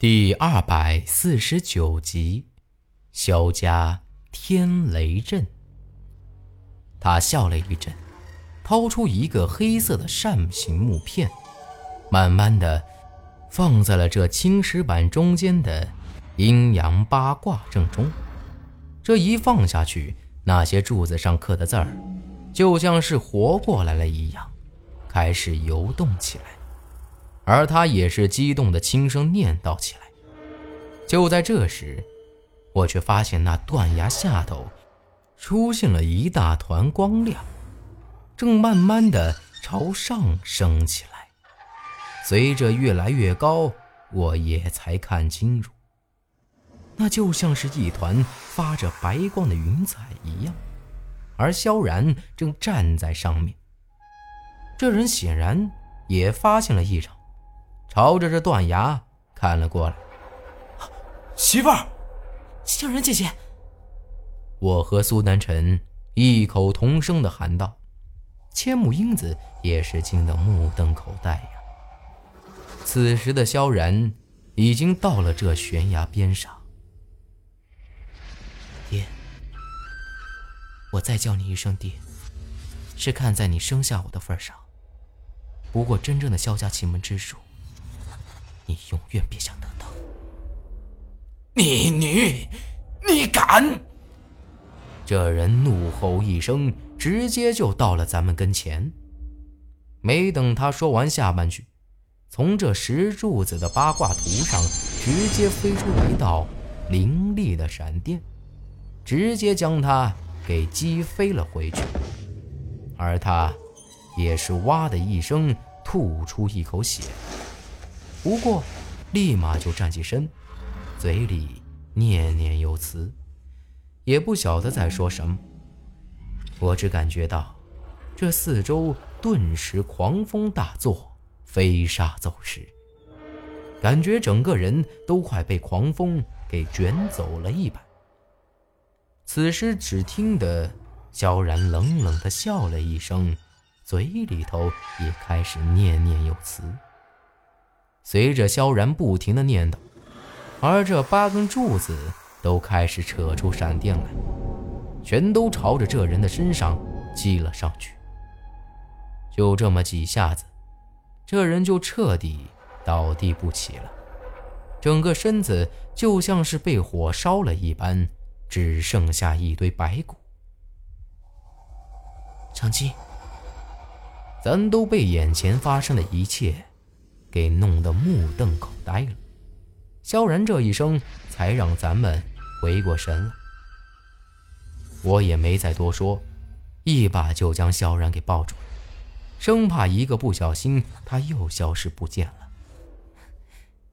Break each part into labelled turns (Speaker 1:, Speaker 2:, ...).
Speaker 1: 第二百四十九集，萧家天雷阵。他笑了一阵，掏出一个黑色的扇形木片，慢慢的放在了这青石板中间的阴阳八卦正中。这一放下去，那些柱子上刻的字儿，就像是活过来了一样，开始游动起来。而他也是激动的轻声念叨起来。就在这时，我却发现那断崖下头出现了一大团光亮，正慢慢的朝上升起来。随着越来越高，我也才看清楚，那就像是一团发着白光的云彩一样，而萧然正站在上面。这人显然也发现了异常。朝着这断崖看了过来，
Speaker 2: 媳妇儿，
Speaker 3: 小然姐姐。
Speaker 1: 我和苏南辰异口同声的喊道，千木英子也是惊得目瞪口呆呀。此时的萧然已经到了这悬崖边上，
Speaker 3: 爹，我再叫你一声爹，是看在你生下我的份上。不过真正的萧家奇门之术。你永远别想得到！
Speaker 2: 你女，你敢！
Speaker 1: 这人怒吼一声，直接就到了咱们跟前。没等他说完下半句，从这石柱子的八卦图上直接飞出一道凌厉的闪电，直接将他给击飞了回去。而他也是哇的一声吐出一口血。不过，立马就站起身，嘴里念念有词，也不晓得在说什么。我只感觉到，这四周顿时狂风大作，飞沙走石，感觉整个人都快被狂风给卷走了一般。此时，只听得萧然冷冷的笑了一声，嘴里头也开始念念有词。随着萧然不停的念叨，而这八根柱子都开始扯出闪电来，全都朝着这人的身上击了上去。就这么几下子，这人就彻底倒地不起了，整个身子就像是被火烧了一般，只剩下一堆白骨。
Speaker 3: 长青，
Speaker 1: 咱都被眼前发生的一切。给弄得目瞪口呆了，萧然这一声才让咱们回过神来。我也没再多说，一把就将萧然给抱住了，生怕一个不小心他又消失不见了。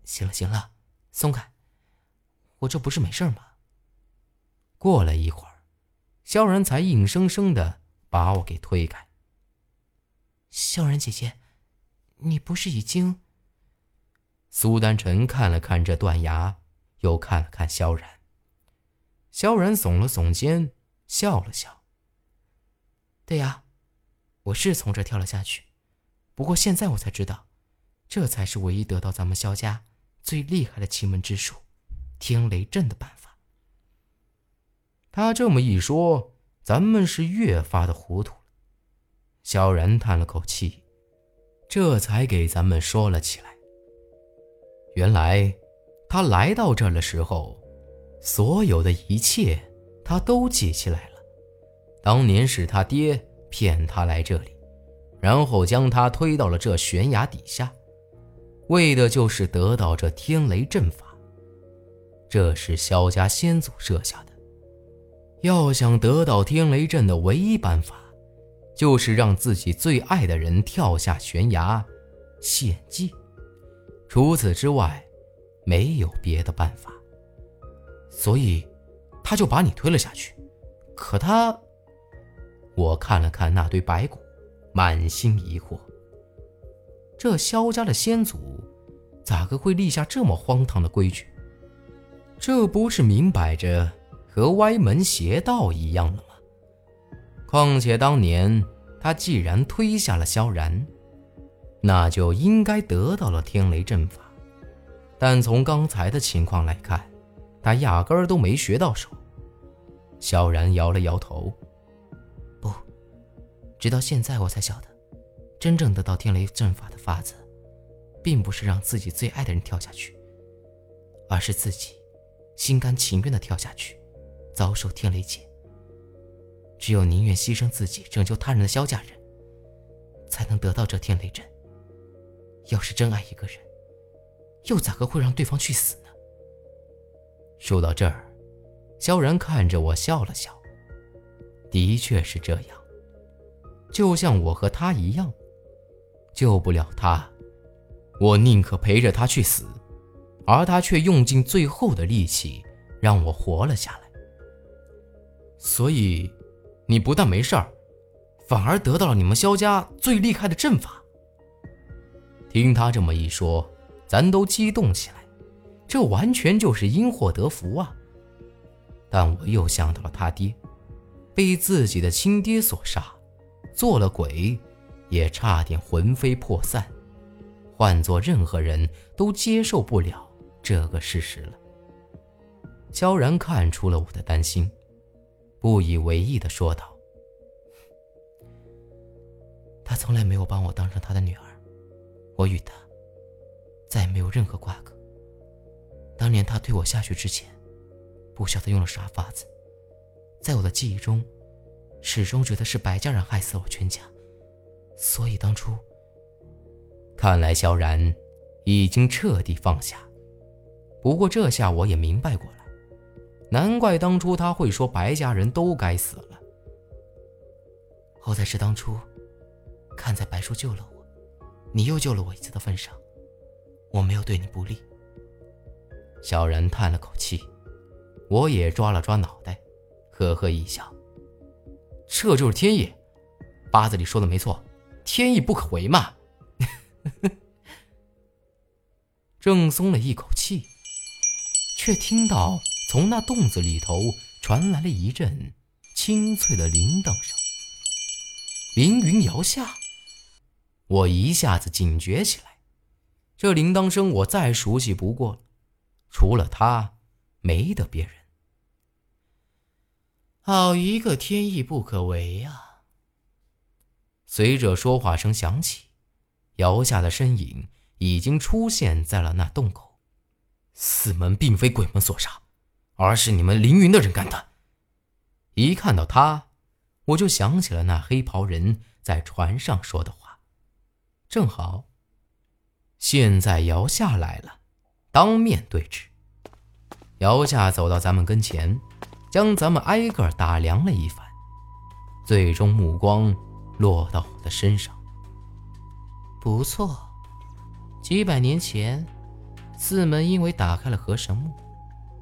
Speaker 3: 行了行了，松开，我这不是没事吗？
Speaker 1: 过了一会儿，萧然才硬生生的把我给推开。
Speaker 3: 萧然姐姐，你不是已经……
Speaker 1: 苏丹臣看了看这断崖，又看了看萧然。萧然耸了耸肩，笑了笑：“
Speaker 3: 对呀，我是从这跳了下去。不过现在我才知道，这才是唯一得到咱们萧家最厉害的奇门之术——天雷阵的办法。”
Speaker 1: 他这么一说，咱们是越发的糊涂了。萧然叹了口气，这才给咱们说了起来。原来，他来到这儿的时候，所有的一切他都记起来了。当年是他爹骗他来这里，然后将他推到了这悬崖底下，为的就是得到这天雷阵法。这是萧家先祖设下的。要想得到天雷阵的唯一办法，就是让自己最爱的人跳下悬崖，献祭。除此之外，没有别的办法。所以，他就把你推了下去。可他……我看了看那堆白骨，满心疑惑。这萧家的先祖，咋个会立下这么荒唐的规矩？这不是明摆着和歪门邪道一样的吗？况且当年他既然推下了萧然。那就应该得到了天雷阵法，但从刚才的情况来看，他压根儿都没学到手。萧然摇了摇头：“
Speaker 3: 不，直到现在我才晓得，真正得到天雷阵法的法子，并不是让自己最爱的人跳下去，而是自己心甘情愿的跳下去，遭受天雷劫。只有宁愿牺牲自己拯救他人的萧家人，才能得到这天雷阵。要是真爱一个人，又咋个会让对方去死呢？”
Speaker 1: 说到这儿。萧然看着我笑了笑，的确是这样，就像我和他一样，救不了他，我宁可陪着他去死，而他却用尽最后的力气让我活了下来。所以，你不但没事儿，反而得到了你们萧家最厉害的阵法。听他这么一说，咱都激动起来，这完全就是因祸得福啊！但我又想到了他爹，被自己的亲爹所杀，做了鬼，也差点魂飞魄散。换做任何人都接受不了这个事实了。萧然看出了我的担心，不以为意的说道：“
Speaker 3: 他从来没有把我当成他的女儿，我与他再也没有任何瓜葛。当年他推我下去之前。”不晓得用了啥法子，在我的记忆中，始终觉得是白家人害死了我全家，所以当初，
Speaker 1: 看来萧然已经彻底放下。不过这下我也明白过来，难怪当初他会说白家人都该死了。
Speaker 3: 好在是当初，看在白叔救了我，你又救了我一次的份上，我没有对你不利。
Speaker 1: 小人叹了口气。我也抓了抓脑袋，呵呵一笑。这就是天意，八字里说的没错，天意不可违嘛。正松了一口气，却听到从那洞子里头传来了一阵清脆的铃铛声。凌云摇下，我一下子警觉起来。这铃铛声我再熟悉不过了，除了他，没得别人。
Speaker 3: 好一个天意不可违啊！
Speaker 1: 随着说话声响起，姚夏的身影已经出现在了那洞口。四门并非鬼门所杀，而是你们凌云的人干的。一看到他，我就想起了那黑袍人在船上说的话。正好，现在姚夏来了，当面对质。姚夏走到咱们跟前。将咱们挨个打量了一番，最终目光落到我的身上。
Speaker 3: 不错，几百年前，四门因为打开了河神墓，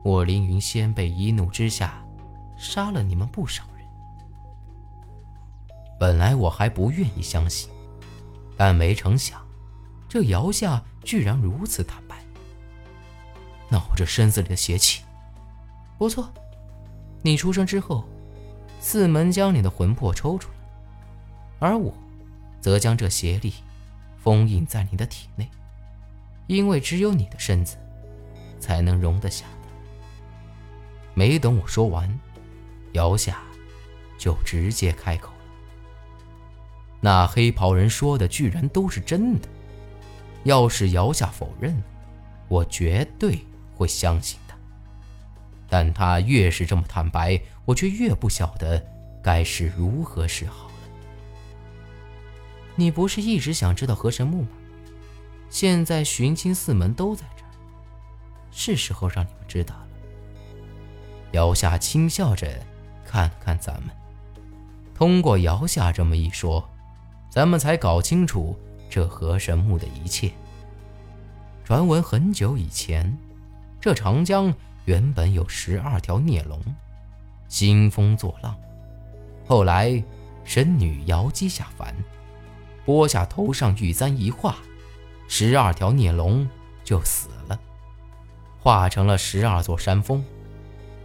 Speaker 3: 我凌云仙辈一怒之下杀了你们不少人。
Speaker 1: 本来我还不愿意相信，但没成想，这姚夏居然如此坦白。那我这身子里的邪气，
Speaker 3: 不错。你出生之后，四门将你的魂魄抽出来，而我，则将这邪力封印在你的体内，因为只有你的身子，才能容得下的。
Speaker 1: 没等我说完，姚夏就直接开口：“那黑袍人说的居然都是真的，要是姚夏否认，我绝对会相信他。”但他越是这么坦白，我却越不晓得该是如何是好了。
Speaker 3: 你不是一直想知道河神墓吗？现在寻亲四门都在这儿，是时候让你们知道了。
Speaker 1: 姚夏轻笑着看看咱们，通过姚夏这么一说，咱们才搞清楚这河神墓的一切。传闻很久以前，这长江。原本有十二条孽龙，兴风作浪。后来神女瑶姬下凡，拨下头上玉簪一画，十二条孽龙就死了，化成了十二座山峰。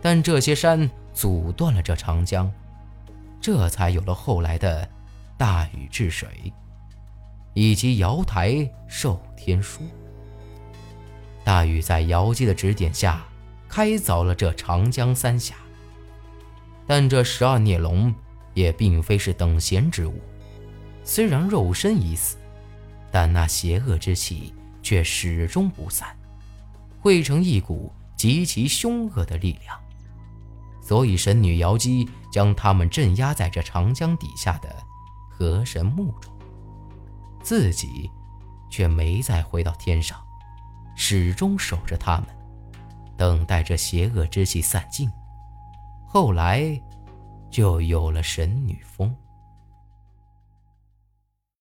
Speaker 1: 但这些山阻断了这长江，这才有了后来的大禹治水，以及瑶台授天书。大禹在瑶姬的指点下，开凿了这长江三峡。但这十二孽龙也并非是等闲之物，虽然肉身已死，但那邪恶之气却始终不散，汇成一股极其凶恶的力量。所以神女瑶姬将他们镇压在这长江底下的河神墓中，自己却没再回到天上。始终守着他们，等待着邪恶之气散尽。后来，就有了神女峰。